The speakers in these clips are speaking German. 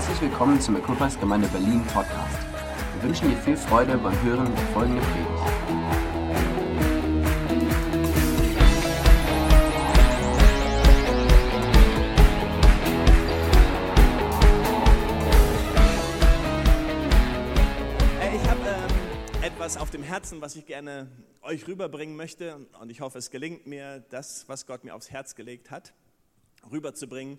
Herzlich willkommen zum Equippers Gemeinde Berlin Podcast. Wir wünschen dir viel Freude beim Hören der folgenden Predigt. Ich habe ähm, etwas auf dem Herzen, was ich gerne euch rüberbringen möchte. Und ich hoffe, es gelingt mir, das, was Gott mir aufs Herz gelegt hat, rüberzubringen.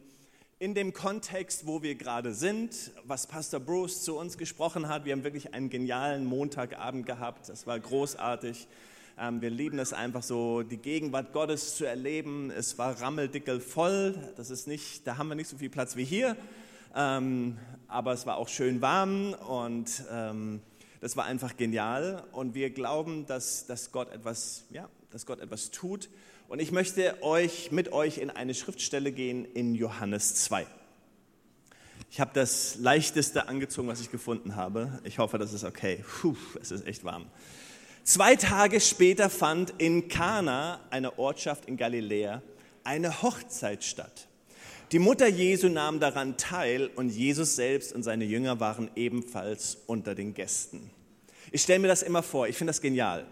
In dem Kontext, wo wir gerade sind, was Pastor Bruce zu uns gesprochen hat. Wir haben wirklich einen genialen Montagabend gehabt. Das war großartig. Ähm, Wir lieben es einfach so, die Gegenwart Gottes zu erleben. Es war rammeldickel voll. Das ist nicht, da haben wir nicht so viel Platz wie hier. Ähm, aber es war auch schön warm und ähm, das war einfach genial. Und wir glauben, dass, dass, Gott etwas, ja, dass Gott etwas tut. Und ich möchte euch mit euch in eine Schriftstelle gehen in Johannes 2. Ich habe das leichteste angezogen, was ich gefunden habe. Ich hoffe, das ist okay. Puh, es ist echt warm. Zwei Tage später fand in Kana, einer Ortschaft in Galiläa, eine Hochzeit statt. Die Mutter Jesu nahm daran teil und Jesus selbst und seine Jünger waren ebenfalls unter den Gästen. Ich stelle mir das immer vor, ich finde das genial.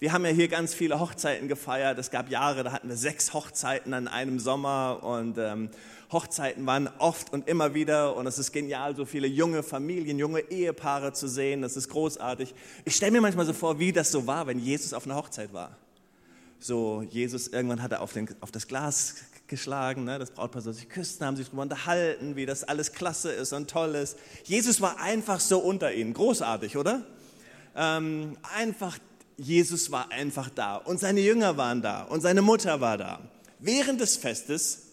Wir haben ja hier ganz viele Hochzeiten gefeiert. Es gab Jahre, da hatten wir sechs Hochzeiten an einem Sommer und ähm, Hochzeiten waren oft und immer wieder und es ist genial, so viele junge Familien, junge Ehepaare zu sehen. Das ist großartig. Ich stelle mir manchmal so vor, wie das so war, wenn Jesus auf einer Hochzeit war. So, Jesus, irgendwann hat er auf, den, auf das Glas geschlagen, ne? das Brautpaar soll sich küssen, haben sich darüber unterhalten, wie das alles klasse ist und toll ist. Jesus war einfach so unter ihnen. Großartig, oder? Ähm, einfach, Jesus war einfach da und seine Jünger waren da und seine Mutter war da. Während des Festes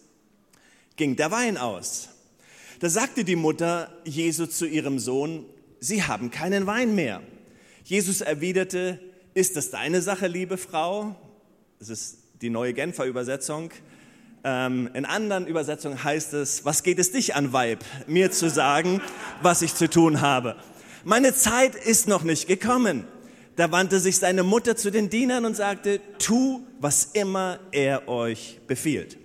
ging der Wein aus. Da sagte die Mutter Jesu zu ihrem Sohn, Sie haben keinen Wein mehr. Jesus erwiderte, ist das deine Sache, liebe Frau? Das ist die neue Genfer Übersetzung. Ähm, in anderen Übersetzungen heißt es, was geht es dich an, Weib, mir zu sagen, was ich zu tun habe? Meine Zeit ist noch nicht gekommen. Da wandte sich seine Mutter zu den Dienern und sagte, tu, was immer er euch befiehlt.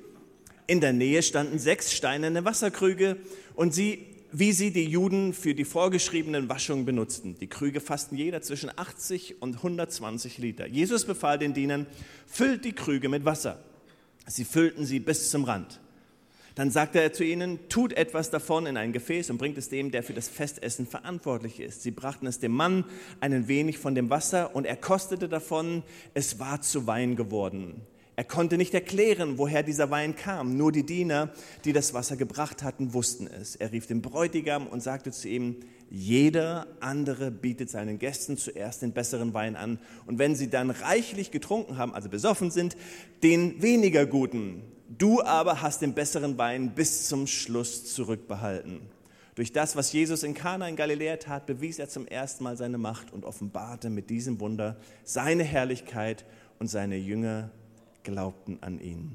In der Nähe standen sechs steinerne Wasserkrüge und sie, wie sie die Juden für die vorgeschriebenen Waschungen benutzten. Die Krüge fassten jeder zwischen 80 und 120 Liter. Jesus befahl den Dienern, füllt die Krüge mit Wasser. Sie füllten sie bis zum Rand. Dann sagte er zu ihnen, tut etwas davon in ein Gefäß und bringt es dem, der für das Festessen verantwortlich ist. Sie brachten es dem Mann einen wenig von dem Wasser und er kostete davon, es war zu Wein geworden. Er konnte nicht erklären, woher dieser Wein kam. Nur die Diener, die das Wasser gebracht hatten, wussten es. Er rief den Bräutigam und sagte zu ihm, jeder andere bietet seinen Gästen zuerst den besseren Wein an. Und wenn sie dann reichlich getrunken haben, also besoffen sind, den weniger guten. Du aber hast den besseren Wein bis zum Schluss zurückbehalten. Durch das, was Jesus in Kana in Galiläa tat, bewies er zum ersten Mal seine Macht und offenbarte mit diesem Wunder seine Herrlichkeit und seine Jünger glaubten an ihn.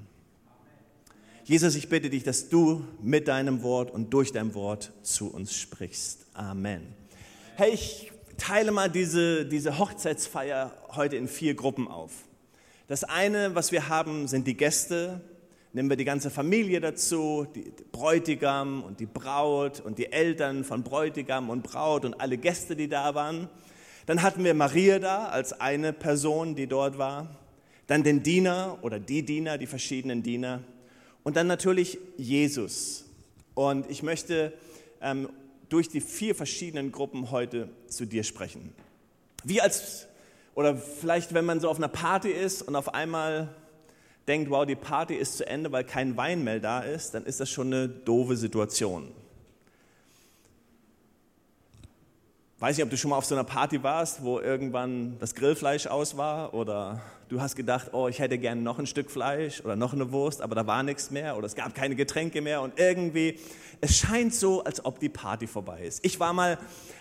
Jesus, ich bitte dich, dass du mit deinem Wort und durch dein Wort zu uns sprichst. Amen. Hey, ich teile mal diese, diese Hochzeitsfeier heute in vier Gruppen auf. Das eine, was wir haben, sind die Gäste. Nehmen wir die ganze Familie dazu, die Bräutigam und die Braut und die Eltern von Bräutigam und Braut und alle Gäste, die da waren. Dann hatten wir Maria da als eine Person, die dort war. Dann den Diener oder die Diener, die verschiedenen Diener. Und dann natürlich Jesus. Und ich möchte ähm, durch die vier verschiedenen Gruppen heute zu dir sprechen. Wie als, oder vielleicht wenn man so auf einer Party ist und auf einmal denkt, wow, die Party ist zu Ende, weil kein Wein mehr da ist, dann ist das schon eine doofe Situation. Weiß nicht, ob du schon mal auf so einer Party warst, wo irgendwann das Grillfleisch aus war oder du hast gedacht, oh, ich hätte gerne noch ein Stück Fleisch oder noch eine Wurst, aber da war nichts mehr oder es gab keine Getränke mehr und irgendwie, es scheint so, als ob die Party vorbei ist. Ich war mal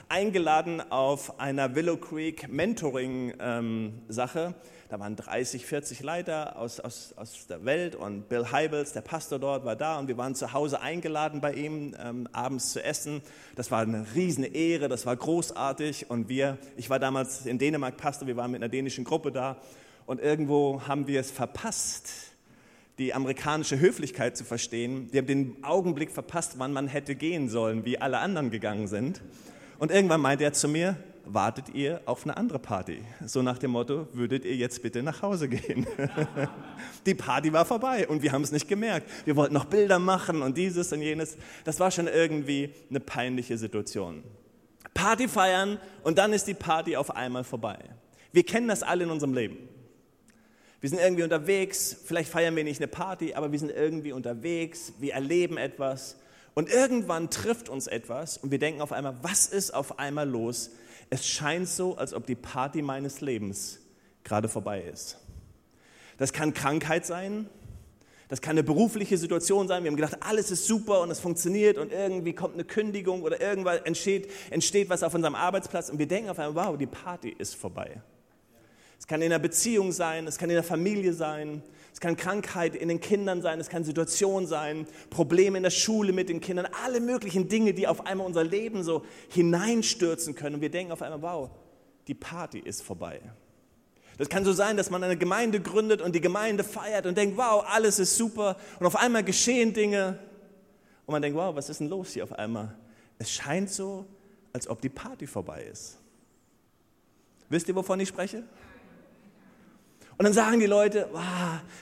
eingeladen auf einer Willow Creek Mentoring-Sache. Da waren 30, 40 Leiter aus, aus, aus der Welt und Bill Heibels, der Pastor dort, war da und wir waren zu Hause eingeladen bei ihm, ähm, abends zu essen. Das war eine riesene Ehre, das war großartig und wir, ich war damals in Dänemark Pastor, wir waren mit einer dänischen Gruppe da und irgendwo haben wir es verpasst, die amerikanische Höflichkeit zu verstehen. Wir haben den Augenblick verpasst, wann man hätte gehen sollen, wie alle anderen gegangen sind. Und irgendwann meinte er zu mir, wartet ihr auf eine andere Party? So nach dem Motto, würdet ihr jetzt bitte nach Hause gehen? Die Party war vorbei und wir haben es nicht gemerkt. Wir wollten noch Bilder machen und dieses und jenes. Das war schon irgendwie eine peinliche Situation. Party feiern und dann ist die Party auf einmal vorbei. Wir kennen das alle in unserem Leben. Wir sind irgendwie unterwegs, vielleicht feiern wir nicht eine Party, aber wir sind irgendwie unterwegs, wir erleben etwas und irgendwann trifft uns etwas und wir denken auf einmal, was ist auf einmal los? Es scheint so, als ob die Party meines Lebens gerade vorbei ist. Das kann Krankheit sein, das kann eine berufliche Situation sein. Wir haben gedacht, alles ist super und es funktioniert und irgendwie kommt eine Kündigung oder irgendwas entsteht, entsteht was auf unserem Arbeitsplatz und wir denken auf einmal, wow, die Party ist vorbei. Es kann in einer Beziehung sein, es kann in der Familie sein, es kann Krankheit in den Kindern sein, es kann Situation sein, Probleme in der Schule mit den Kindern, alle möglichen Dinge, die auf einmal unser Leben so hineinstürzen können. Und wir denken auf einmal, wow, die Party ist vorbei. Das kann so sein, dass man eine Gemeinde gründet und die Gemeinde feiert und denkt, wow, alles ist super. Und auf einmal geschehen Dinge und man denkt, wow, was ist denn los hier auf einmal? Es scheint so, als ob die Party vorbei ist. Wisst ihr, wovon ich spreche? Und dann sagen die Leute, wow,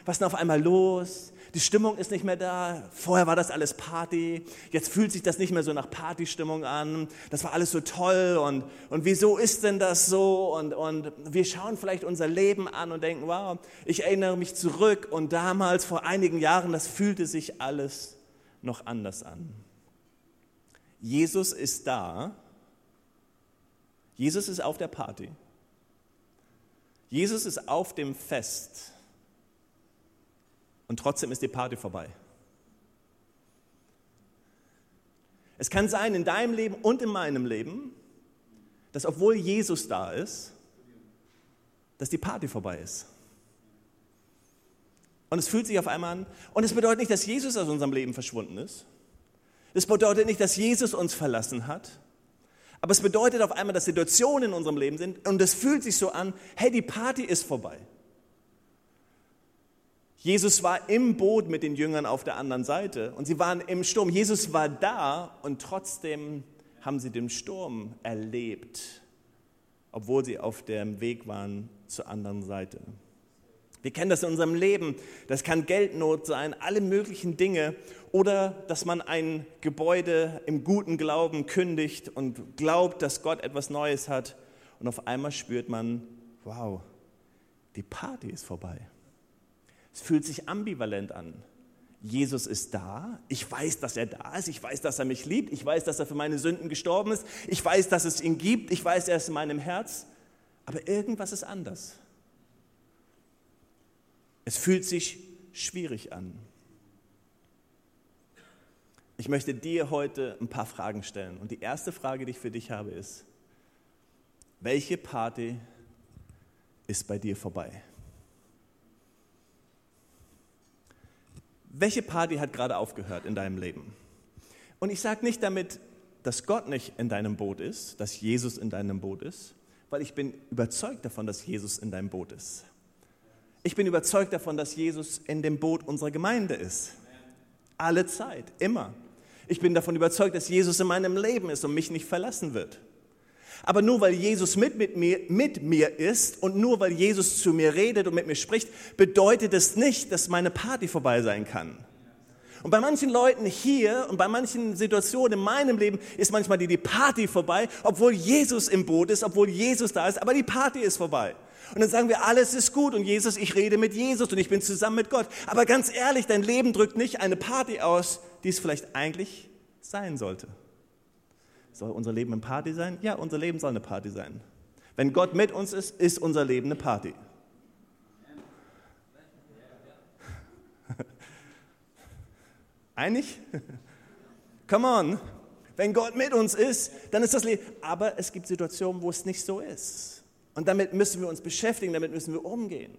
was ist denn auf einmal los? Die Stimmung ist nicht mehr da. Vorher war das alles Party. Jetzt fühlt sich das nicht mehr so nach Partystimmung an. Das war alles so toll. Und, und wieso ist denn das so? Und, und wir schauen vielleicht unser Leben an und denken, wow, ich erinnere mich zurück. Und damals, vor einigen Jahren, das fühlte sich alles noch anders an. Jesus ist da. Jesus ist auf der Party. Jesus ist auf dem Fest und trotzdem ist die Party vorbei. Es kann sein in deinem Leben und in meinem Leben, dass obwohl Jesus da ist, dass die Party vorbei ist. Und es fühlt sich auf einmal an. Und es bedeutet nicht, dass Jesus aus unserem Leben verschwunden ist. Es bedeutet nicht, dass Jesus uns verlassen hat. Aber es bedeutet auf einmal, dass Situationen in unserem Leben sind und es fühlt sich so an, hey, die Party ist vorbei. Jesus war im Boot mit den Jüngern auf der anderen Seite und sie waren im Sturm. Jesus war da und trotzdem haben sie den Sturm erlebt, obwohl sie auf dem Weg waren zur anderen Seite. Wir kennen das in unserem Leben. Das kann Geldnot sein, alle möglichen Dinge. Oder dass man ein Gebäude im guten Glauben kündigt und glaubt, dass Gott etwas Neues hat. Und auf einmal spürt man, wow, die Party ist vorbei. Es fühlt sich ambivalent an. Jesus ist da, ich weiß, dass er da ist, ich weiß, dass er mich liebt, ich weiß, dass er für meine Sünden gestorben ist, ich weiß, dass es ihn gibt, ich weiß, er ist in meinem Herz, aber irgendwas ist anders. Es fühlt sich schwierig an. Ich möchte dir heute ein paar Fragen stellen. Und die erste Frage, die ich für dich habe, ist, welche Party ist bei dir vorbei? Welche Party hat gerade aufgehört in deinem Leben? Und ich sage nicht damit, dass Gott nicht in deinem Boot ist, dass Jesus in deinem Boot ist, weil ich bin überzeugt davon, dass Jesus in deinem Boot ist. Ich bin überzeugt davon, dass Jesus in dem Boot unserer Gemeinde ist. Alle Zeit, immer. Ich bin davon überzeugt, dass Jesus in meinem Leben ist und mich nicht verlassen wird. Aber nur weil Jesus mit, mit, mir, mit mir ist und nur weil Jesus zu mir redet und mit mir spricht, bedeutet es nicht, dass meine Party vorbei sein kann. Und bei manchen Leuten hier und bei manchen Situationen in meinem Leben ist manchmal die, die Party vorbei, obwohl Jesus im Boot ist, obwohl Jesus da ist, aber die Party ist vorbei. Und dann sagen wir, alles ist gut und Jesus, ich rede mit Jesus und ich bin zusammen mit Gott. Aber ganz ehrlich, dein Leben drückt nicht eine Party aus, die es vielleicht eigentlich sein sollte. Soll unser Leben eine Party sein? Ja, unser Leben soll eine Party sein. Wenn Gott mit uns ist, ist unser Leben eine Party. Einig? Come on. Wenn Gott mit uns ist, dann ist das Leben. Aber es gibt Situationen, wo es nicht so ist. Und damit müssen wir uns beschäftigen, damit müssen wir umgehen.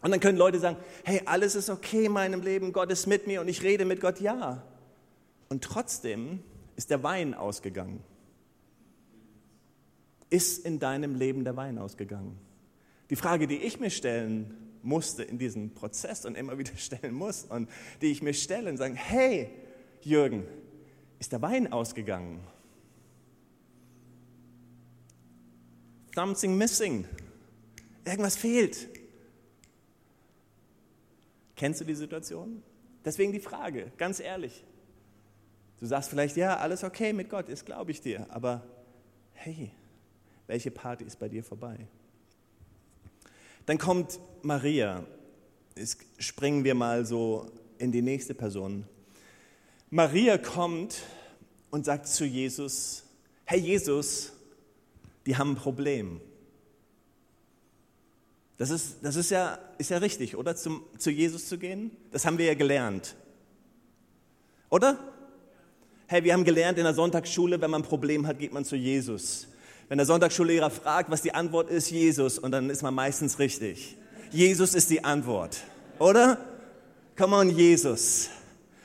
Und dann können Leute sagen, hey, alles ist okay in meinem Leben, Gott ist mit mir und ich rede mit Gott, ja. Und trotzdem ist der Wein ausgegangen. Ist in deinem Leben der Wein ausgegangen? Die Frage, die ich mir stellen musste in diesem Prozess und immer wieder stellen muss und die ich mir stelle und sagen, hey Jürgen, ist der Wein ausgegangen? Something missing. Irgendwas fehlt. Kennst du die Situation? Deswegen die Frage, ganz ehrlich. Du sagst vielleicht, ja, alles okay mit Gott, ist glaube ich dir, aber hey, welche Party ist bei dir vorbei? Dann kommt Maria. Jetzt springen wir mal so in die nächste Person. Maria kommt und sagt zu Jesus, hey Jesus, die haben ein Problem. Das ist, das ist, ja, ist ja richtig, oder? Zum, zu Jesus zu gehen? Das haben wir ja gelernt. Oder? Hey, wir haben gelernt in der Sonntagsschule, wenn man ein Problem hat, geht man zu Jesus. Wenn der Sonntagsschullehrer fragt, was die Antwort ist, Jesus, und dann ist man meistens richtig. Jesus ist die Antwort, oder? Come on, Jesus.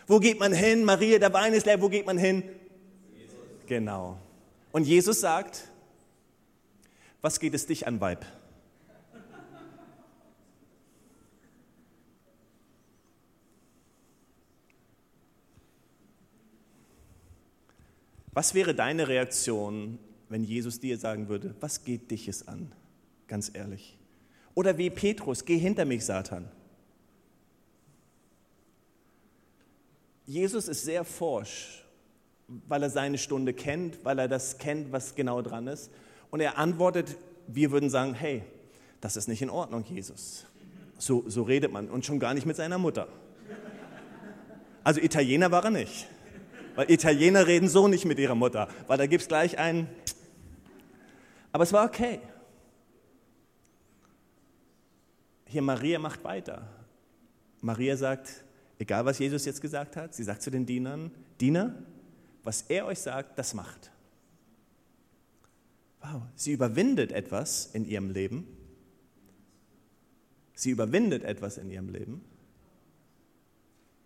Wo geht man hin? Maria, der Wein ist leer, wo geht man hin? Jesus. Genau. Und Jesus sagt, was geht es dich an, Weib? Was wäre deine Reaktion, wenn Jesus dir sagen würde, was geht dich es an? Ganz ehrlich. Oder wie Petrus, geh hinter mich, Satan. Jesus ist sehr forsch, weil er seine Stunde kennt, weil er das kennt, was genau dran ist. Und er antwortet, wir würden sagen, hey, das ist nicht in Ordnung, Jesus. So, so redet man und schon gar nicht mit seiner Mutter. Also Italiener war er nicht. Weil Italiener reden so nicht mit ihrer Mutter, weil da gibt es gleich einen, aber es war okay. Hier Maria macht weiter. Maria sagt, egal was Jesus jetzt gesagt hat, sie sagt zu den Dienern, Diener, was er euch sagt, das macht. Wow, sie überwindet etwas in ihrem Leben. Sie überwindet etwas in ihrem Leben.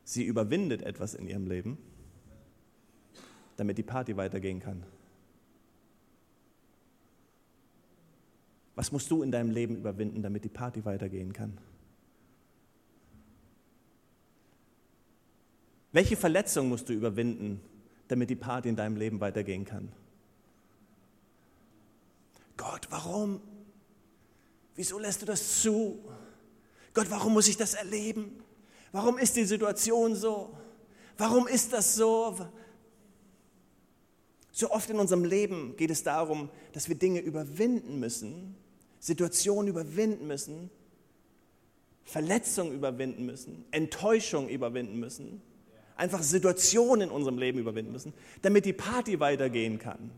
Sie überwindet etwas in ihrem Leben, damit die Party weitergehen kann. Was musst du in deinem Leben überwinden, damit die Party weitergehen kann? Welche Verletzung musst du überwinden, damit die Party in deinem Leben weitergehen kann? Gott, warum? Wieso lässt du das zu? Gott, warum muss ich das erleben? Warum ist die Situation so? Warum ist das so? So oft in unserem Leben geht es darum, dass wir Dinge überwinden müssen, Situationen überwinden müssen, Verletzungen überwinden müssen, Enttäuschung überwinden müssen, einfach Situationen in unserem Leben überwinden müssen, damit die Party weitergehen kann.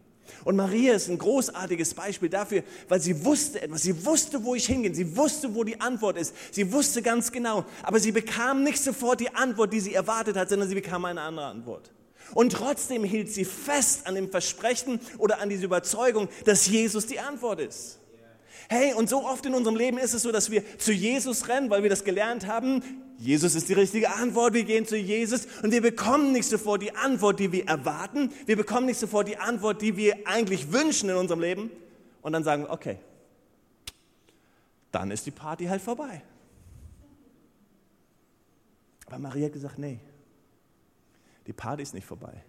Und Maria ist ein großartiges Beispiel dafür, weil sie wusste etwas, sie wusste, wo ich hingehe, sie wusste, wo die Antwort ist, sie wusste ganz genau, aber sie bekam nicht sofort die Antwort, die sie erwartet hat, sondern sie bekam eine andere Antwort. Und trotzdem hielt sie fest an dem Versprechen oder an dieser Überzeugung, dass Jesus die Antwort ist. Hey, und so oft in unserem Leben ist es so, dass wir zu Jesus rennen, weil wir das gelernt haben. Jesus ist die richtige Antwort. Wir gehen zu Jesus und wir bekommen nicht sofort die Antwort, die wir erwarten. Wir bekommen nicht sofort die Antwort, die wir eigentlich wünschen in unserem Leben. Und dann sagen wir, okay, dann ist die Party halt vorbei. Aber Maria hat gesagt, nee, die Party ist nicht vorbei.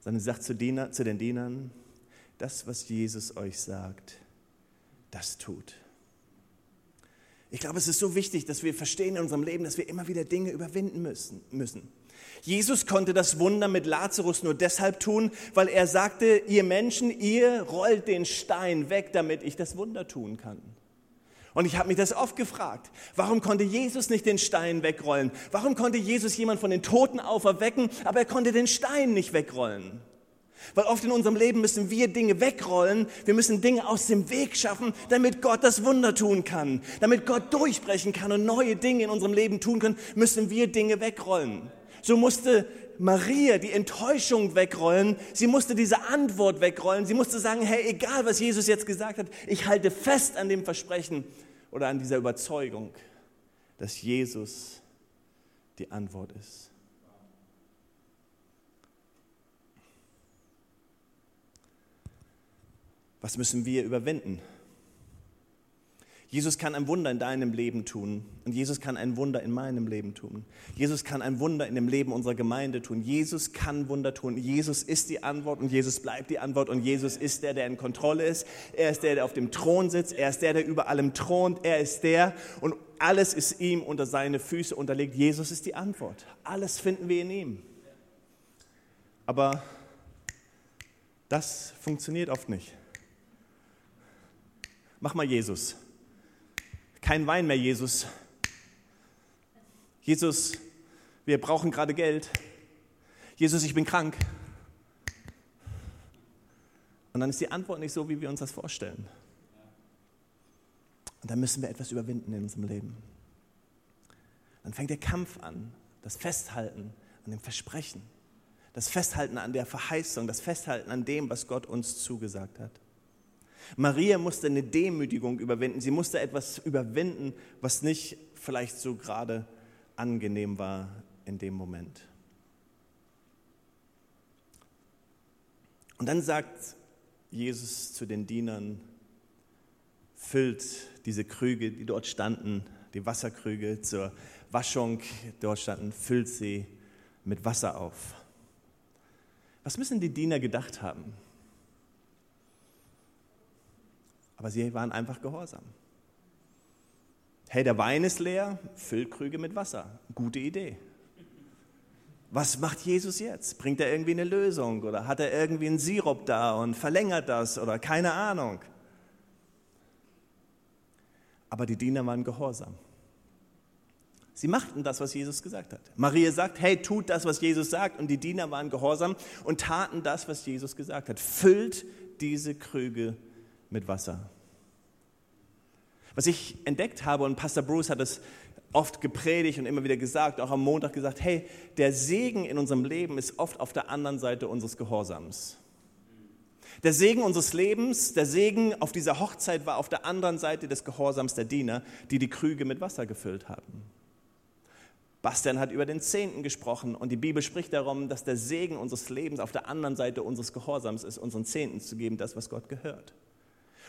Sondern sagt zu, Diener, zu den Dienern, das, was Jesus euch sagt, das tut. Ich glaube, es ist so wichtig, dass wir verstehen in unserem Leben, dass wir immer wieder Dinge überwinden müssen. müssen. Jesus konnte das Wunder mit Lazarus nur deshalb tun, weil er sagte, ihr Menschen, ihr rollt den Stein weg, damit ich das Wunder tun kann. Und ich habe mich das oft gefragt, warum konnte Jesus nicht den Stein wegrollen? Warum konnte Jesus jemand von den Toten auferwecken, aber er konnte den Stein nicht wegrollen? Weil oft in unserem Leben müssen wir Dinge wegrollen, wir müssen Dinge aus dem Weg schaffen, damit Gott das Wunder tun kann. Damit Gott durchbrechen kann und neue Dinge in unserem Leben tun kann, müssen wir Dinge wegrollen. So musste Maria die Enttäuschung wegrollen, sie musste diese Antwort wegrollen, sie musste sagen, hey, egal was Jesus jetzt gesagt hat, ich halte fest an dem Versprechen oder an dieser Überzeugung, dass Jesus die Antwort ist. Was müssen wir überwinden? Jesus kann ein Wunder in deinem Leben tun und Jesus kann ein Wunder in meinem Leben tun. Jesus kann ein Wunder in dem Leben unserer Gemeinde tun. Jesus kann Wunder tun. Jesus ist die Antwort und Jesus bleibt die Antwort und Jesus ist der, der in Kontrolle ist. Er ist der, der auf dem Thron sitzt. Er ist der, der über allem thront. Er ist der und alles ist ihm unter seine Füße unterlegt. Jesus ist die Antwort. Alles finden wir in ihm. Aber das funktioniert oft nicht. Mach mal Jesus. Kein Wein mehr, Jesus. Jesus, wir brauchen gerade Geld. Jesus, ich bin krank. Und dann ist die Antwort nicht so, wie wir uns das vorstellen. Und dann müssen wir etwas überwinden in unserem Leben. Dann fängt der Kampf an, das Festhalten an dem Versprechen, das Festhalten an der Verheißung, das Festhalten an dem, was Gott uns zugesagt hat. Maria musste eine Demütigung überwinden. Sie musste etwas überwinden, was nicht vielleicht so gerade angenehm war in dem Moment. Und dann sagt Jesus zu den Dienern, füllt diese Krüge, die dort standen, die Wasserkrüge zur Waschung dort standen, füllt sie mit Wasser auf. Was müssen die Diener gedacht haben? Aber sie waren einfach gehorsam. Hey, der Wein ist leer, füll Krüge mit Wasser. Gute Idee. Was macht Jesus jetzt? Bringt er irgendwie eine Lösung oder hat er irgendwie einen Sirup da und verlängert das oder keine Ahnung? Aber die Diener waren gehorsam. Sie machten das, was Jesus gesagt hat. Maria sagt, hey, tut das, was Jesus sagt. Und die Diener waren gehorsam und taten das, was Jesus gesagt hat. Füllt diese Krüge mit Wasser. Was ich entdeckt habe, und Pastor Bruce hat es oft gepredigt und immer wieder gesagt, auch am Montag gesagt, hey, der Segen in unserem Leben ist oft auf der anderen Seite unseres Gehorsams. Der Segen unseres Lebens, der Segen auf dieser Hochzeit war auf der anderen Seite des Gehorsams der Diener, die die Krüge mit Wasser gefüllt haben. Bastian hat über den Zehnten gesprochen und die Bibel spricht darum, dass der Segen unseres Lebens auf der anderen Seite unseres Gehorsams ist, unseren Zehnten zu geben, das, was Gott gehört.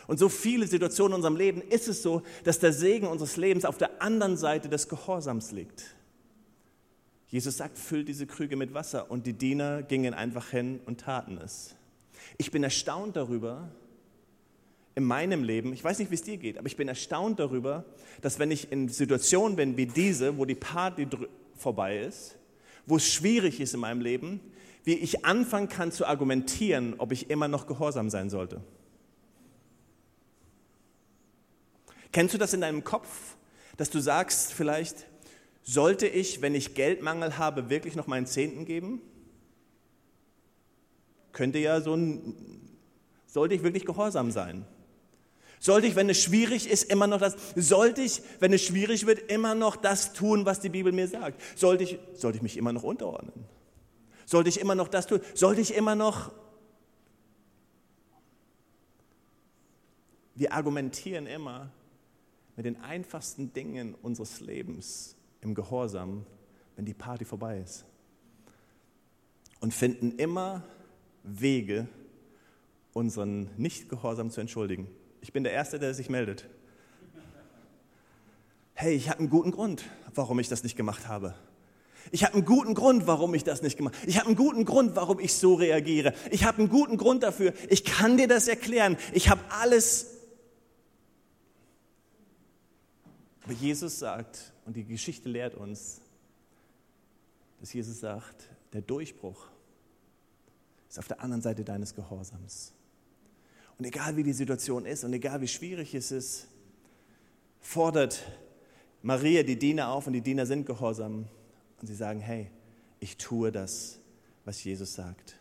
Und so viele Situationen in unserem Leben ist es so, dass der Segen unseres Lebens auf der anderen Seite des Gehorsams liegt. Jesus sagt, füllt diese Krüge mit Wasser und die Diener gingen einfach hin und taten es. Ich bin erstaunt darüber, in meinem Leben, ich weiß nicht, wie es dir geht, aber ich bin erstaunt darüber, dass wenn ich in Situationen bin wie diese, wo die Party vorbei ist, wo es schwierig ist in meinem Leben, wie ich anfangen kann zu argumentieren, ob ich immer noch gehorsam sein sollte. Kennst du das in deinem Kopf, dass du sagst vielleicht, sollte ich, wenn ich Geldmangel habe, wirklich noch meinen Zehnten geben? Könnte ja so ein, sollte ich wirklich gehorsam sein? Sollte ich, wenn es schwierig ist, immer noch das, sollte ich, wenn es schwierig wird, immer noch das tun, was die Bibel mir sagt? Sollte ich, sollte ich mich immer noch unterordnen? Sollte ich immer noch das tun? Sollte ich immer noch, wir argumentieren immer, mit den einfachsten Dingen unseres Lebens im Gehorsam, wenn die Party vorbei ist. Und finden immer Wege, unseren Nicht-Gehorsam zu entschuldigen. Ich bin der Erste, der sich meldet. Hey, ich habe einen guten Grund, warum ich das nicht gemacht habe. Ich habe einen guten Grund, warum ich das nicht gemacht habe. Ich habe einen guten Grund, warum ich so reagiere. Ich habe einen guten Grund dafür. Ich kann dir das erklären. Ich habe alles Aber Jesus sagt, und die Geschichte lehrt uns, dass Jesus sagt, der Durchbruch ist auf der anderen Seite deines Gehorsams. Und egal wie die Situation ist und egal wie schwierig es ist, fordert Maria die Diener auf und die Diener sind gehorsam. Und sie sagen, hey, ich tue das, was Jesus sagt.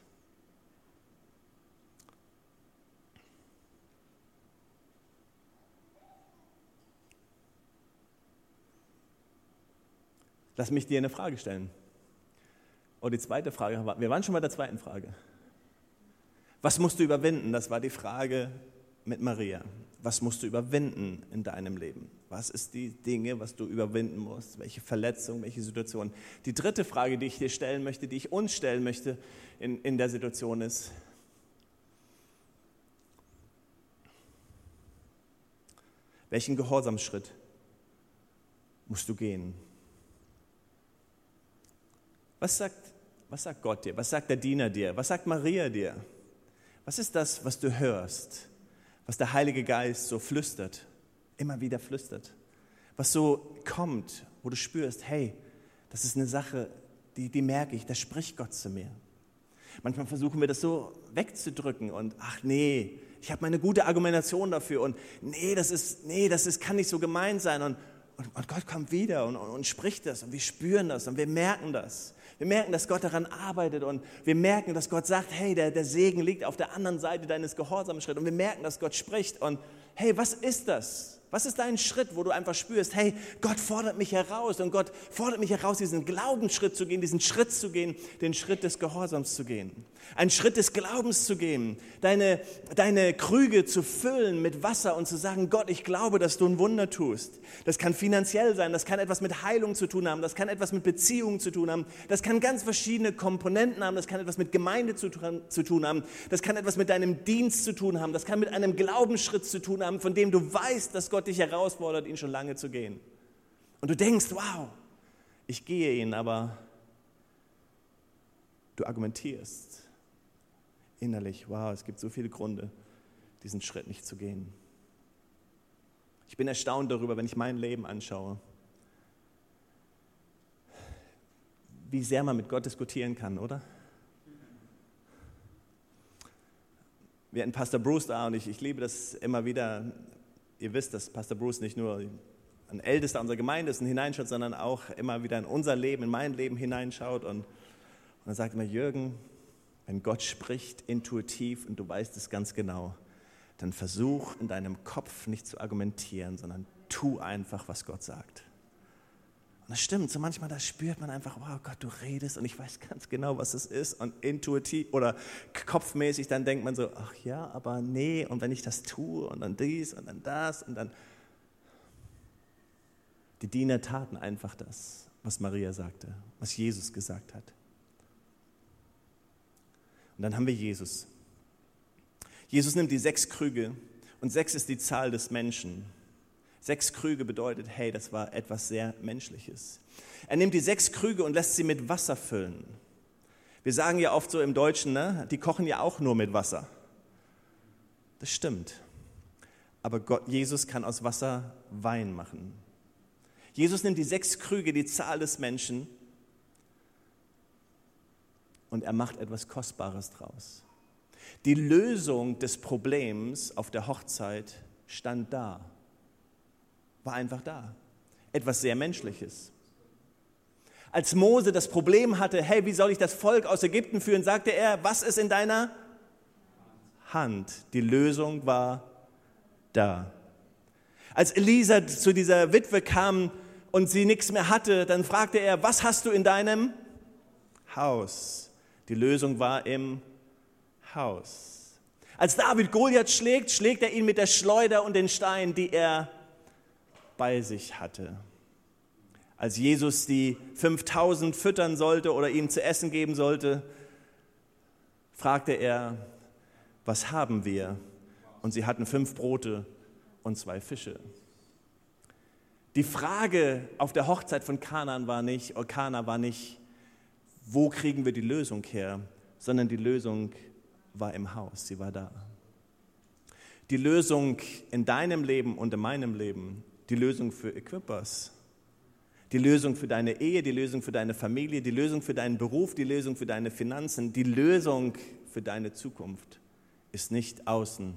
Lass mich dir eine Frage stellen. Und die zweite Frage, wir waren schon bei der zweiten Frage. Was musst du überwinden? Das war die Frage mit Maria. Was musst du überwinden in deinem Leben? Was ist die Dinge, was du überwinden musst? Welche Verletzung, welche Situation? Die dritte Frage, die ich dir stellen möchte, die ich uns stellen möchte in, in der Situation ist, Welchen Gehorsamsschritt musst du gehen? Was sagt, was sagt Gott dir? Was sagt der Diener dir? Was sagt Maria dir? Was ist das, was du hörst? Was der Heilige Geist so flüstert, immer wieder flüstert? Was so kommt, wo du spürst, hey, das ist eine Sache, die, die merke ich, da spricht Gott zu mir. Manchmal versuchen wir das so wegzudrücken und ach nee, ich habe meine gute Argumentation dafür und nee, das ist, nee, das ist, kann nicht so gemeint sein und, und, und Gott kommt wieder und, und, und spricht das und wir spüren das und wir merken das. Wir merken, dass Gott daran arbeitet und wir merken, dass Gott sagt, hey, der, der Segen liegt auf der anderen Seite deines Gehorsamschritts und wir merken, dass Gott spricht und hey, was ist das? Was ist dein Schritt, wo du einfach spürst, hey, Gott fordert mich heraus und Gott fordert mich heraus, diesen Glaubensschritt zu gehen, diesen Schritt zu gehen, den Schritt des Gehorsams zu gehen, einen Schritt des Glaubens zu gehen, deine, deine Krüge zu füllen mit Wasser und zu sagen, Gott, ich glaube, dass du ein Wunder tust. Das kann finanziell sein, das kann etwas mit Heilung zu tun haben, das kann etwas mit Beziehungen zu tun haben, das kann ganz verschiedene Komponenten haben, das kann etwas mit Gemeinde zu, zu tun haben, das kann etwas mit deinem Dienst zu tun haben, das kann mit einem Glaubensschritt zu tun haben, von dem du weißt, dass Gott Gott dich herausfordert, ihn schon lange zu gehen. Und du denkst, wow, ich gehe ihn, aber du argumentierst innerlich, wow, es gibt so viele Gründe, diesen Schritt nicht zu gehen. Ich bin erstaunt darüber, wenn ich mein Leben anschaue, wie sehr man mit Gott diskutieren kann, oder? Wir hatten Pastor Bruce da und ich, ich liebe das immer wieder, ihr wisst, dass Pastor Bruce nicht nur ein Ältester unserer Gemeinde ist und hineinschaut, sondern auch immer wieder in unser Leben, in mein Leben hineinschaut. Und, und er sagt immer, Jürgen, wenn Gott spricht intuitiv und du weißt es ganz genau, dann versuch in deinem Kopf nicht zu argumentieren, sondern tu einfach, was Gott sagt. Das stimmt, so manchmal da spürt man einfach, wow Gott, du redest und ich weiß ganz genau, was es ist. Und intuitiv oder kopfmäßig, dann denkt man so, ach ja, aber nee, und wenn ich das tue und dann dies und dann das und dann. Die Diener taten einfach das, was Maria sagte, was Jesus gesagt hat. Und dann haben wir Jesus. Jesus nimmt die sechs Krüge und sechs ist die Zahl des Menschen. Sechs Krüge bedeutet, hey, das war etwas sehr Menschliches. Er nimmt die sechs Krüge und lässt sie mit Wasser füllen. Wir sagen ja oft so im Deutschen, ne, die kochen ja auch nur mit Wasser. Das stimmt. Aber Gott, Jesus kann aus Wasser Wein machen. Jesus nimmt die sechs Krüge, die Zahl des Menschen, und er macht etwas Kostbares draus. Die Lösung des Problems auf der Hochzeit stand da war einfach da. Etwas sehr Menschliches. Als Mose das Problem hatte, hey, wie soll ich das Volk aus Ägypten führen, sagte er, was ist in deiner Hand? Die Lösung war da. Als Elisa zu dieser Witwe kam und sie nichts mehr hatte, dann fragte er, was hast du in deinem Haus? Die Lösung war im Haus. Als David Goliath schlägt, schlägt er ihn mit der Schleuder und den Stein, die er bei sich hatte. Als Jesus die 5000 füttern sollte oder ihnen zu essen geben sollte, fragte er, was haben wir? Und sie hatten fünf Brote und zwei Fische. Die Frage auf der Hochzeit von Kanan war nicht, oh, Kana war nicht, wo kriegen wir die Lösung her, sondern die Lösung war im Haus, sie war da. Die Lösung in deinem Leben und in meinem Leben die Lösung für Equippers, die Lösung für deine Ehe, die Lösung für deine Familie, die Lösung für deinen Beruf, die Lösung für deine Finanzen, die Lösung für deine Zukunft ist nicht außen,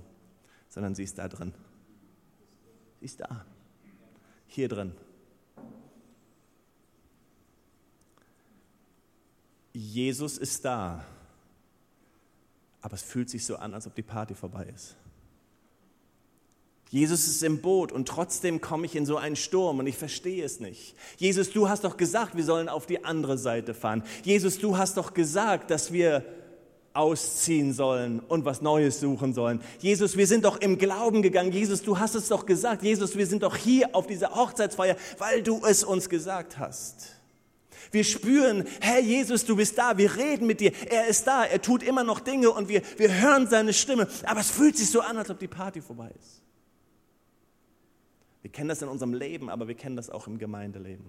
sondern sie ist da drin. Sie ist da, hier drin. Jesus ist da, aber es fühlt sich so an, als ob die Party vorbei ist. Jesus ist im Boot und trotzdem komme ich in so einen Sturm und ich verstehe es nicht. Jesus, du hast doch gesagt, wir sollen auf die andere Seite fahren. Jesus, du hast doch gesagt, dass wir ausziehen sollen und was Neues suchen sollen. Jesus, wir sind doch im Glauben gegangen. Jesus, du hast es doch gesagt. Jesus, wir sind doch hier auf dieser Hochzeitsfeier, weil du es uns gesagt hast. Wir spüren, Herr Jesus, du bist da, wir reden mit dir, er ist da, er tut immer noch Dinge und wir, wir hören seine Stimme, aber es fühlt sich so an, als ob die Party vorbei ist. Wir kennen das in unserem Leben, aber wir kennen das auch im Gemeindeleben.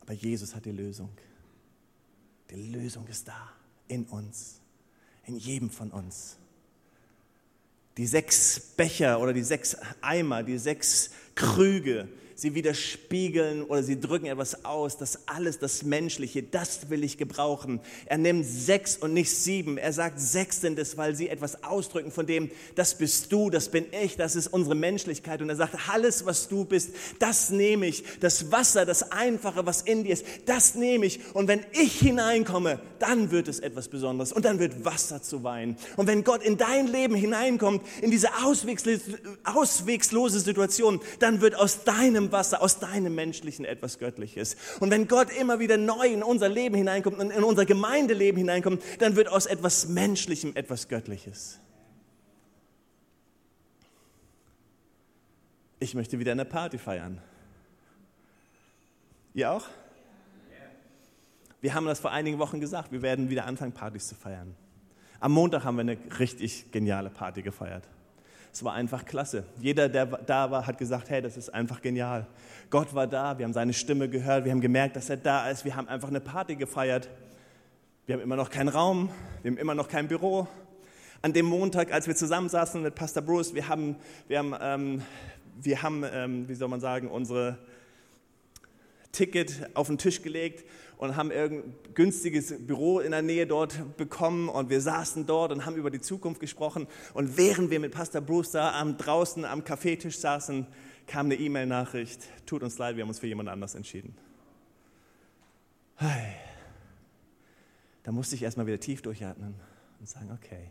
Aber Jesus hat die Lösung. Die Lösung ist da, in uns, in jedem von uns. Die sechs Becher oder die sechs Eimer, die sechs Krüge, sie widerspiegeln oder sie drücken etwas aus. Das alles, das Menschliche, das will ich gebrauchen. Er nimmt sechs und nicht sieben. Er sagt, sechs sind es, weil sie etwas ausdrücken von dem, das bist du, das bin ich, das ist unsere Menschlichkeit. Und er sagt, alles, was du bist, das nehme ich. Das Wasser, das Einfache, was in dir ist, das nehme ich. Und wenn ich hineinkomme, dann wird es etwas Besonderes. Und dann wird Wasser zu Wein. Und wenn Gott in dein Leben hineinkommt, in diese auswegslose Situation, dann wird aus deinem Wasser, aus deinem Menschlichen etwas Göttliches. Und wenn Gott immer wieder neu in unser Leben hineinkommt und in unser Gemeindeleben hineinkommt, dann wird aus etwas Menschlichem etwas Göttliches. Ich möchte wieder eine Party feiern. Ihr auch? Wir haben das vor einigen Wochen gesagt, wir werden wieder anfangen, Partys zu feiern. Am Montag haben wir eine richtig geniale Party gefeiert. Es war einfach klasse. Jeder, der da war, hat gesagt, hey, das ist einfach genial. Gott war da, wir haben seine Stimme gehört, wir haben gemerkt, dass er da ist. Wir haben einfach eine Party gefeiert. Wir haben immer noch keinen Raum, wir haben immer noch kein Büro. An dem Montag, als wir zusammensaßen mit Pastor Bruce, wir haben, wir haben, ähm, wir haben ähm, wie soll man sagen, unsere Ticket auf den Tisch gelegt und haben ein günstiges Büro in der Nähe dort bekommen und wir saßen dort und haben über die Zukunft gesprochen. Und während wir mit Pastor da am, draußen am Kaffeetisch saßen, kam eine E-Mail-Nachricht, tut uns leid, wir haben uns für jemand anders entschieden. Da musste ich erstmal wieder tief durchatmen und sagen, okay,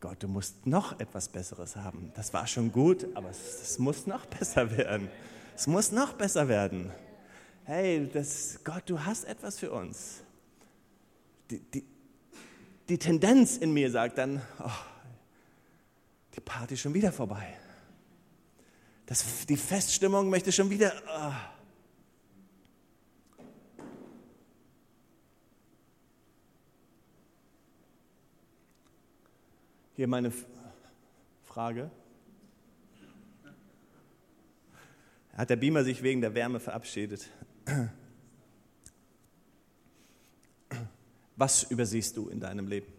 Gott, du musst noch etwas Besseres haben. Das war schon gut, aber es, es muss noch besser werden. Es muss noch besser werden hey, das, Gott, du hast etwas für uns. Die, die, die Tendenz in mir sagt dann, oh, die Party ist schon wieder vorbei. Das, die Feststimmung möchte schon wieder. Oh. Hier meine Frage. Hat der Beamer sich wegen der Wärme verabschiedet? Was übersiehst du in deinem Leben?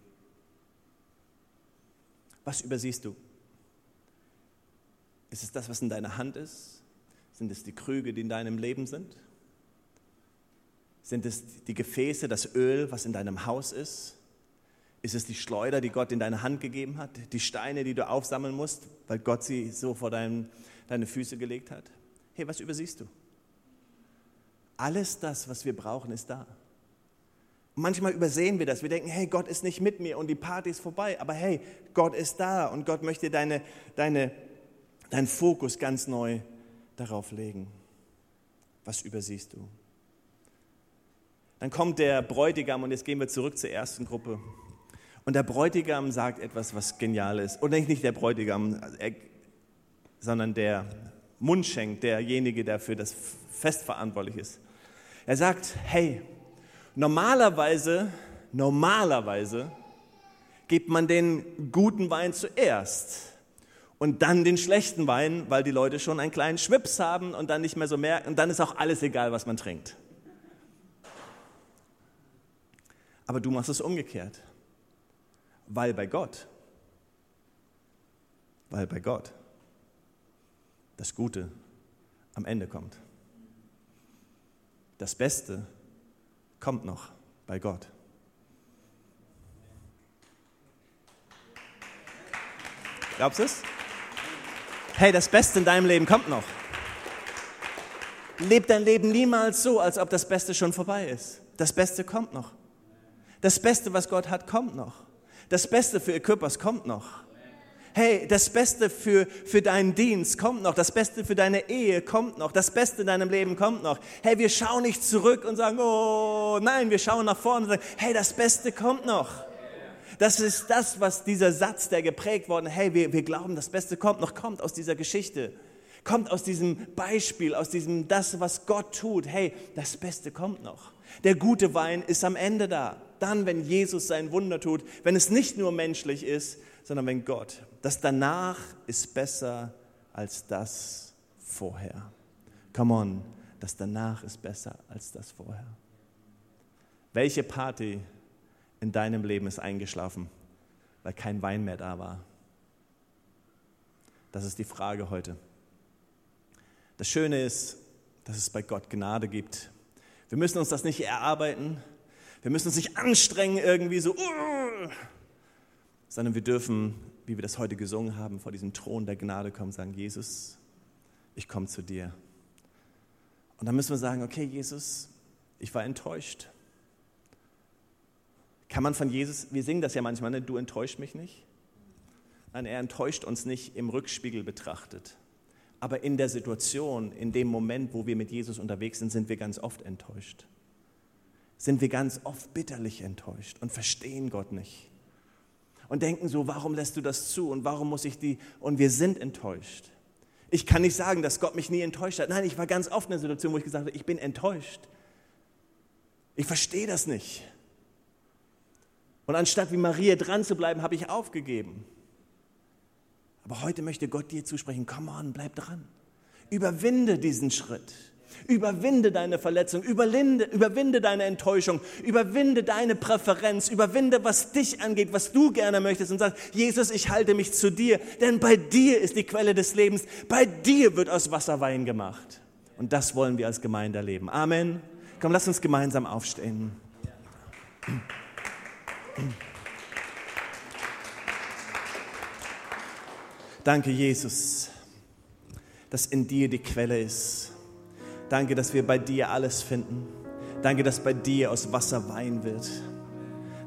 Was übersiehst du? Ist es das, was in deiner Hand ist? Sind es die Krüge, die in deinem Leben sind? Sind es die Gefäße, das Öl, was in deinem Haus ist? Ist es die Schleuder, die Gott in deine Hand gegeben hat? Die Steine, die du aufsammeln musst, weil Gott sie so vor dein, deine Füße gelegt hat? Hey, was übersiehst du? Alles das, was wir brauchen, ist da. Manchmal übersehen wir das. Wir denken, hey, Gott ist nicht mit mir und die Party ist vorbei. Aber hey, Gott ist da und Gott möchte deine, deine, deinen Fokus ganz neu darauf legen. Was übersiehst du? Dann kommt der Bräutigam und jetzt gehen wir zurück zur ersten Gruppe. Und der Bräutigam sagt etwas, was genial ist. Und nicht der Bräutigam, sondern der Mundschenk, derjenige, der für das Fest verantwortlich ist. Er sagt, hey, normalerweise, normalerweise gibt man den guten Wein zuerst und dann den schlechten Wein, weil die Leute schon einen kleinen Schwips haben und dann nicht mehr so merken und dann ist auch alles egal, was man trinkt. Aber du machst es umgekehrt, weil bei Gott, weil bei Gott das Gute am Ende kommt. Das Beste kommt noch bei Gott. Glaubst du es? Hey, das Beste in deinem Leben kommt noch. Leb dein Leben niemals so, als ob das Beste schon vorbei ist. Das Beste kommt noch. Das Beste, was Gott hat, kommt noch. Das Beste für ihr Körpers kommt noch. Hey, das Beste für, für deinen Dienst kommt noch, das Beste für deine Ehe kommt noch, das Beste in deinem Leben kommt noch. Hey, wir schauen nicht zurück und sagen, oh nein, wir schauen nach vorne und sagen, hey, das Beste kommt noch. Das ist das, was dieser Satz, der geprägt worden, hey, wir, wir glauben, das Beste kommt noch, kommt aus dieser Geschichte. Kommt aus diesem Beispiel, aus diesem, das, was Gott tut. Hey, das Beste kommt noch. Der gute Wein ist am Ende da. dann, wenn Jesus sein Wunder tut, wenn es nicht nur menschlich ist, sondern wenn Gott. Das danach ist besser als das vorher. Come on, das danach ist besser als das vorher. Welche Party in deinem Leben ist eingeschlafen, weil kein Wein mehr da war? Das ist die Frage heute. Das Schöne ist, dass es bei Gott Gnade gibt. Wir müssen uns das nicht erarbeiten. Wir müssen uns nicht anstrengen irgendwie so, sondern wir dürfen, wie wir das heute gesungen haben, vor diesem Thron der Gnade kommen sagen, Jesus, ich komme zu dir. Und dann müssen wir sagen, okay, Jesus, ich war enttäuscht. Kann man von Jesus, wir singen das ja manchmal, ne? du enttäuscht mich nicht. Nein, er enttäuscht uns nicht im Rückspiegel betrachtet. Aber in der Situation, in dem Moment, wo wir mit Jesus unterwegs sind, sind wir ganz oft enttäuscht. Sind wir ganz oft bitterlich enttäuscht und verstehen Gott nicht. Und denken so, warum lässt du das zu und warum muss ich die, und wir sind enttäuscht. Ich kann nicht sagen, dass Gott mich nie enttäuscht hat. Nein, ich war ganz oft in einer Situation, wo ich gesagt habe, ich bin enttäuscht. Ich verstehe das nicht. Und anstatt wie Maria dran zu bleiben, habe ich aufgegeben. Aber heute möchte Gott dir zusprechen, come on, bleib dran. Überwinde diesen Schritt. Überwinde deine Verletzung, überwinde, überwinde deine Enttäuschung, überwinde deine Präferenz, überwinde, was dich angeht, was du gerne möchtest und sag, Jesus, ich halte mich zu dir, denn bei dir ist die Quelle des Lebens, bei dir wird aus Wasser Wein gemacht. Und das wollen wir als Gemeinde erleben. Amen. Komm, lass uns gemeinsam aufstehen. Danke, Jesus, dass in dir die Quelle ist. Danke, dass wir bei dir alles finden. Danke, dass bei dir aus Wasser Wein wird.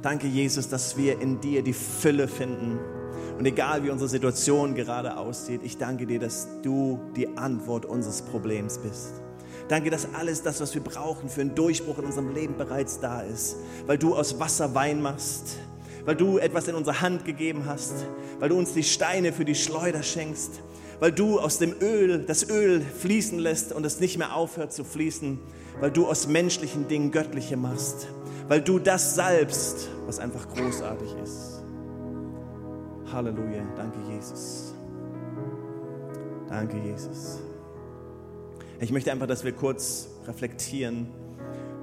Danke, Jesus, dass wir in dir die Fülle finden. Und egal wie unsere Situation gerade aussieht, ich danke dir, dass du die Antwort unseres Problems bist. Danke, dass alles das, was wir brauchen für einen Durchbruch in unserem Leben bereits da ist, weil du aus Wasser Wein machst weil du etwas in unsere Hand gegeben hast, weil du uns die Steine für die Schleuder schenkst, weil du aus dem Öl das Öl fließen lässt und es nicht mehr aufhört zu fließen, weil du aus menschlichen Dingen göttliche machst, weil du das salbst, was einfach großartig ist. Halleluja, danke Jesus. Danke Jesus. Ich möchte einfach, dass wir kurz reflektieren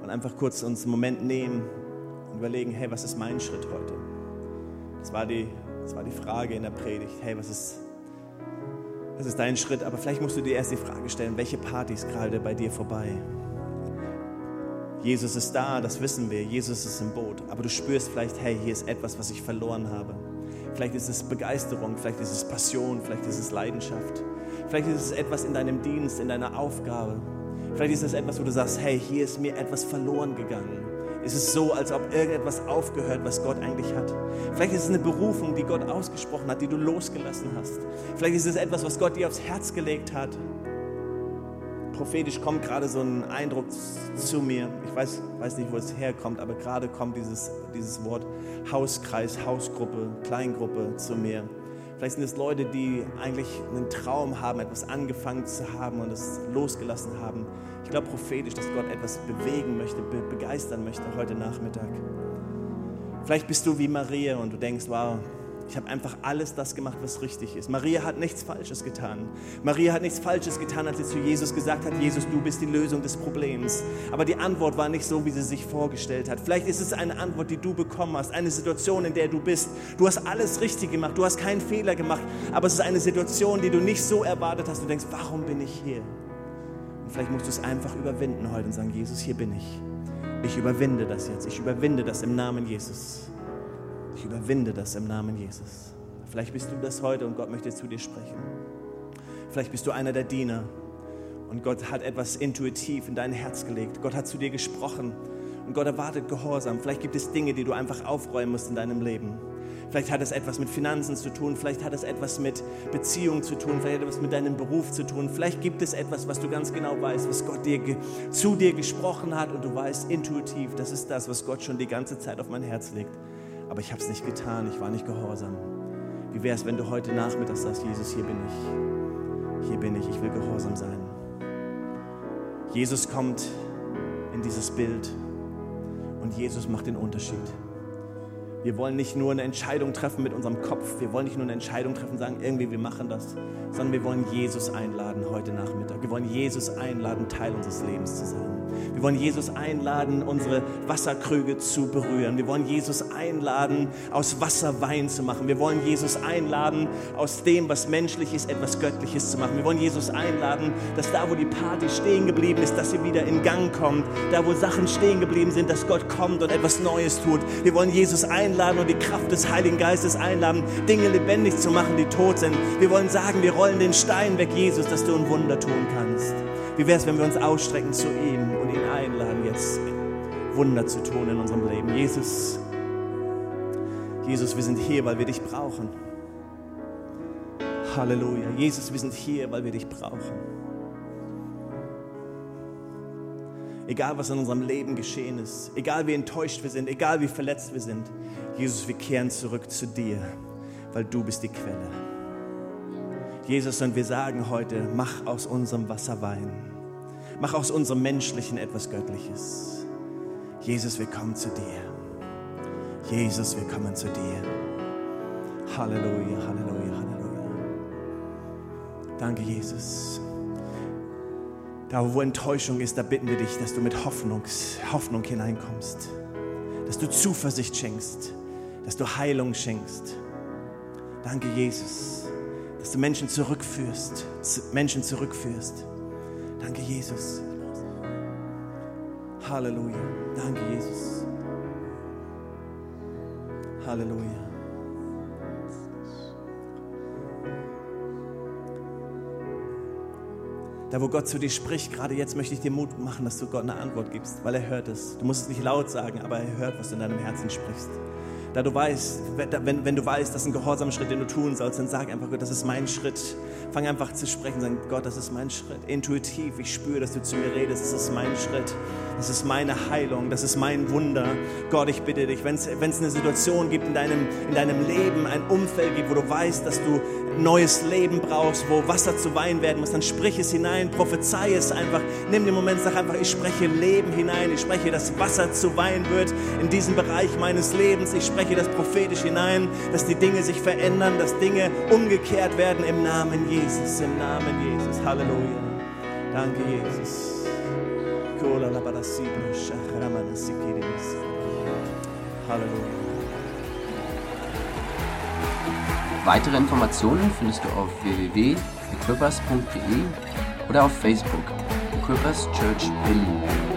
und einfach kurz uns einen Moment nehmen und überlegen, hey, was ist mein Schritt heute? Das war die, das war die Frage in der Predigt. Hey, was ist, was ist dein Schritt? Aber vielleicht musst du dir erst die Frage stellen, welche Party ist gerade bei dir vorbei? Jesus ist da, das wissen wir. Jesus ist im Boot. Aber du spürst vielleicht, hey, hier ist etwas, was ich verloren habe. Vielleicht ist es Begeisterung, vielleicht ist es Passion, vielleicht ist es Leidenschaft. Vielleicht ist es etwas in deinem Dienst, in deiner Aufgabe. Vielleicht ist es etwas, wo du sagst, hey, hier ist mir etwas verloren gegangen. Es ist so, als ob irgendetwas aufgehört, was Gott eigentlich hat. Vielleicht ist es eine Berufung, die Gott ausgesprochen hat, die du losgelassen hast. Vielleicht ist es etwas, was Gott dir aufs Herz gelegt hat. Prophetisch kommt gerade so ein Eindruck zu mir. Ich weiß, weiß nicht, wo es herkommt, aber gerade kommt dieses, dieses Wort Hauskreis, Hausgruppe, Kleingruppe zu mir. Vielleicht sind es Leute, die eigentlich einen Traum haben, etwas angefangen zu haben und es losgelassen haben. Ich glaube prophetisch, dass Gott etwas bewegen möchte, be begeistern möchte heute Nachmittag. Vielleicht bist du wie Maria und du denkst, wow, ich habe einfach alles das gemacht, was richtig ist. Maria hat nichts Falsches getan. Maria hat nichts Falsches getan, als sie zu Jesus gesagt hat, Jesus, du bist die Lösung des Problems. Aber die Antwort war nicht so, wie sie sich vorgestellt hat. Vielleicht ist es eine Antwort, die du bekommen hast, eine Situation, in der du bist. Du hast alles richtig gemacht, du hast keinen Fehler gemacht, aber es ist eine Situation, die du nicht so erwartet hast. Du denkst, warum bin ich hier? Und vielleicht musst du es einfach überwinden heute und sagen, Jesus, hier bin ich. Ich überwinde das jetzt. Ich überwinde das im Namen Jesus. Ich überwinde das im Namen Jesus. Vielleicht bist du das heute und Gott möchte zu dir sprechen. Vielleicht bist du einer der Diener und Gott hat etwas intuitiv in dein Herz gelegt. Gott hat zu dir gesprochen und Gott erwartet Gehorsam. Vielleicht gibt es Dinge, die du einfach aufräumen musst in deinem Leben. Vielleicht hat es etwas mit Finanzen zu tun, vielleicht hat es etwas mit Beziehung zu tun, vielleicht hat es etwas mit deinem Beruf zu tun. Vielleicht gibt es etwas, was du ganz genau weißt, was Gott dir zu dir gesprochen hat und du weißt intuitiv, das ist das, was Gott schon die ganze Zeit auf mein Herz legt aber ich habe es nicht getan, ich war nicht gehorsam. Wie wäre es, wenn du heute Nachmittag sagst, Jesus, hier bin ich, hier bin ich, ich will gehorsam sein. Jesus kommt in dieses Bild Und Jesus macht den Unterschied. Wir wollen nicht nur eine Entscheidung treffen mit unserem Kopf. Wir wollen nicht nur eine Entscheidung treffen und sagen, irgendwie wir machen das, sondern wir wollen Jesus einladen heute Nachmittag. Wir wollen Jesus einladen, Teil unseres Lebens zu sein. Wir wollen Jesus einladen, unsere Wasserkrüge zu berühren. Wir wollen Jesus einladen, aus Wasser Wein zu machen. Wir wollen Jesus einladen, aus dem, was menschlich ist, etwas Göttliches zu machen. Wir wollen Jesus einladen, dass da, wo die Party stehen geblieben ist, dass sie wieder in Gang kommt. Da, wo Sachen stehen geblieben sind, dass Gott kommt und etwas Neues tut. Wir wollen Jesus einladen und die Kraft des Heiligen Geistes einladen, Dinge lebendig zu machen, die tot sind. Wir wollen sagen, wir rollen den Stein weg, Jesus, dass du ein Wunder tun kannst. Wie wäre es, wenn wir uns ausstrecken zu ihm und ihn einladen, jetzt Wunder zu tun in unserem Leben? Jesus, Jesus, wir sind hier, weil wir dich brauchen. Halleluja. Jesus, wir sind hier, weil wir dich brauchen. Egal, was in unserem Leben geschehen ist, egal wie enttäuscht wir sind, egal wie verletzt wir sind, Jesus, wir kehren zurück zu dir, weil du bist die Quelle. Jesus, und wir sagen heute, mach aus unserem Wasser Wein. Mach aus unserem Menschlichen etwas Göttliches. Jesus, wir kommen zu dir. Jesus, wir kommen zu dir. Halleluja, Halleluja, Halleluja. Danke, Jesus. Da, wo Enttäuschung ist, da bitten wir dich, dass du mit Hoffnung, Hoffnung hineinkommst. Dass du Zuversicht schenkst. Dass du Heilung schenkst. Danke, Jesus dass du Menschen zurückführst, Menschen zurückführst. Danke, Jesus. Halleluja. Danke, Jesus. Halleluja. Da, wo Gott zu dir spricht, gerade jetzt möchte ich dir Mut machen, dass du Gott eine Antwort gibst, weil er hört es. Du musst es nicht laut sagen, aber er hört, was du in deinem Herzen sprichst. Da du weißt, wenn, wenn du weißt, das ist ein gehorsamer Schritt, den du tun sollst, dann sag einfach, Gott, das ist mein Schritt. Fang einfach zu sprechen, sag, Gott, das ist mein Schritt. Intuitiv, ich spüre, dass du zu mir redest, das ist mein Schritt. Das ist meine Heilung, das ist mein Wunder. Gott, ich bitte dich, wenn es eine Situation gibt in deinem, in deinem Leben, ein Umfeld gibt, wo du weißt, dass du neues Leben brauchst, wo Wasser zu Wein werden muss, dann sprich es hinein, prophezei es einfach. Nimm den Moment, sag einfach, ich spreche Leben hinein, ich spreche, dass Wasser zu Wein wird in diesem Bereich meines Lebens. Ich spreche das prophetisch hinein, dass die Dinge sich verändern, dass Dinge umgekehrt werden im Namen Jesus, im Namen Jesus. Halleluja. Danke, Jesus. Halleluja. Weitere Informationen findest du auf www.equippers.de oder auf Facebook Equippers Church Berlin.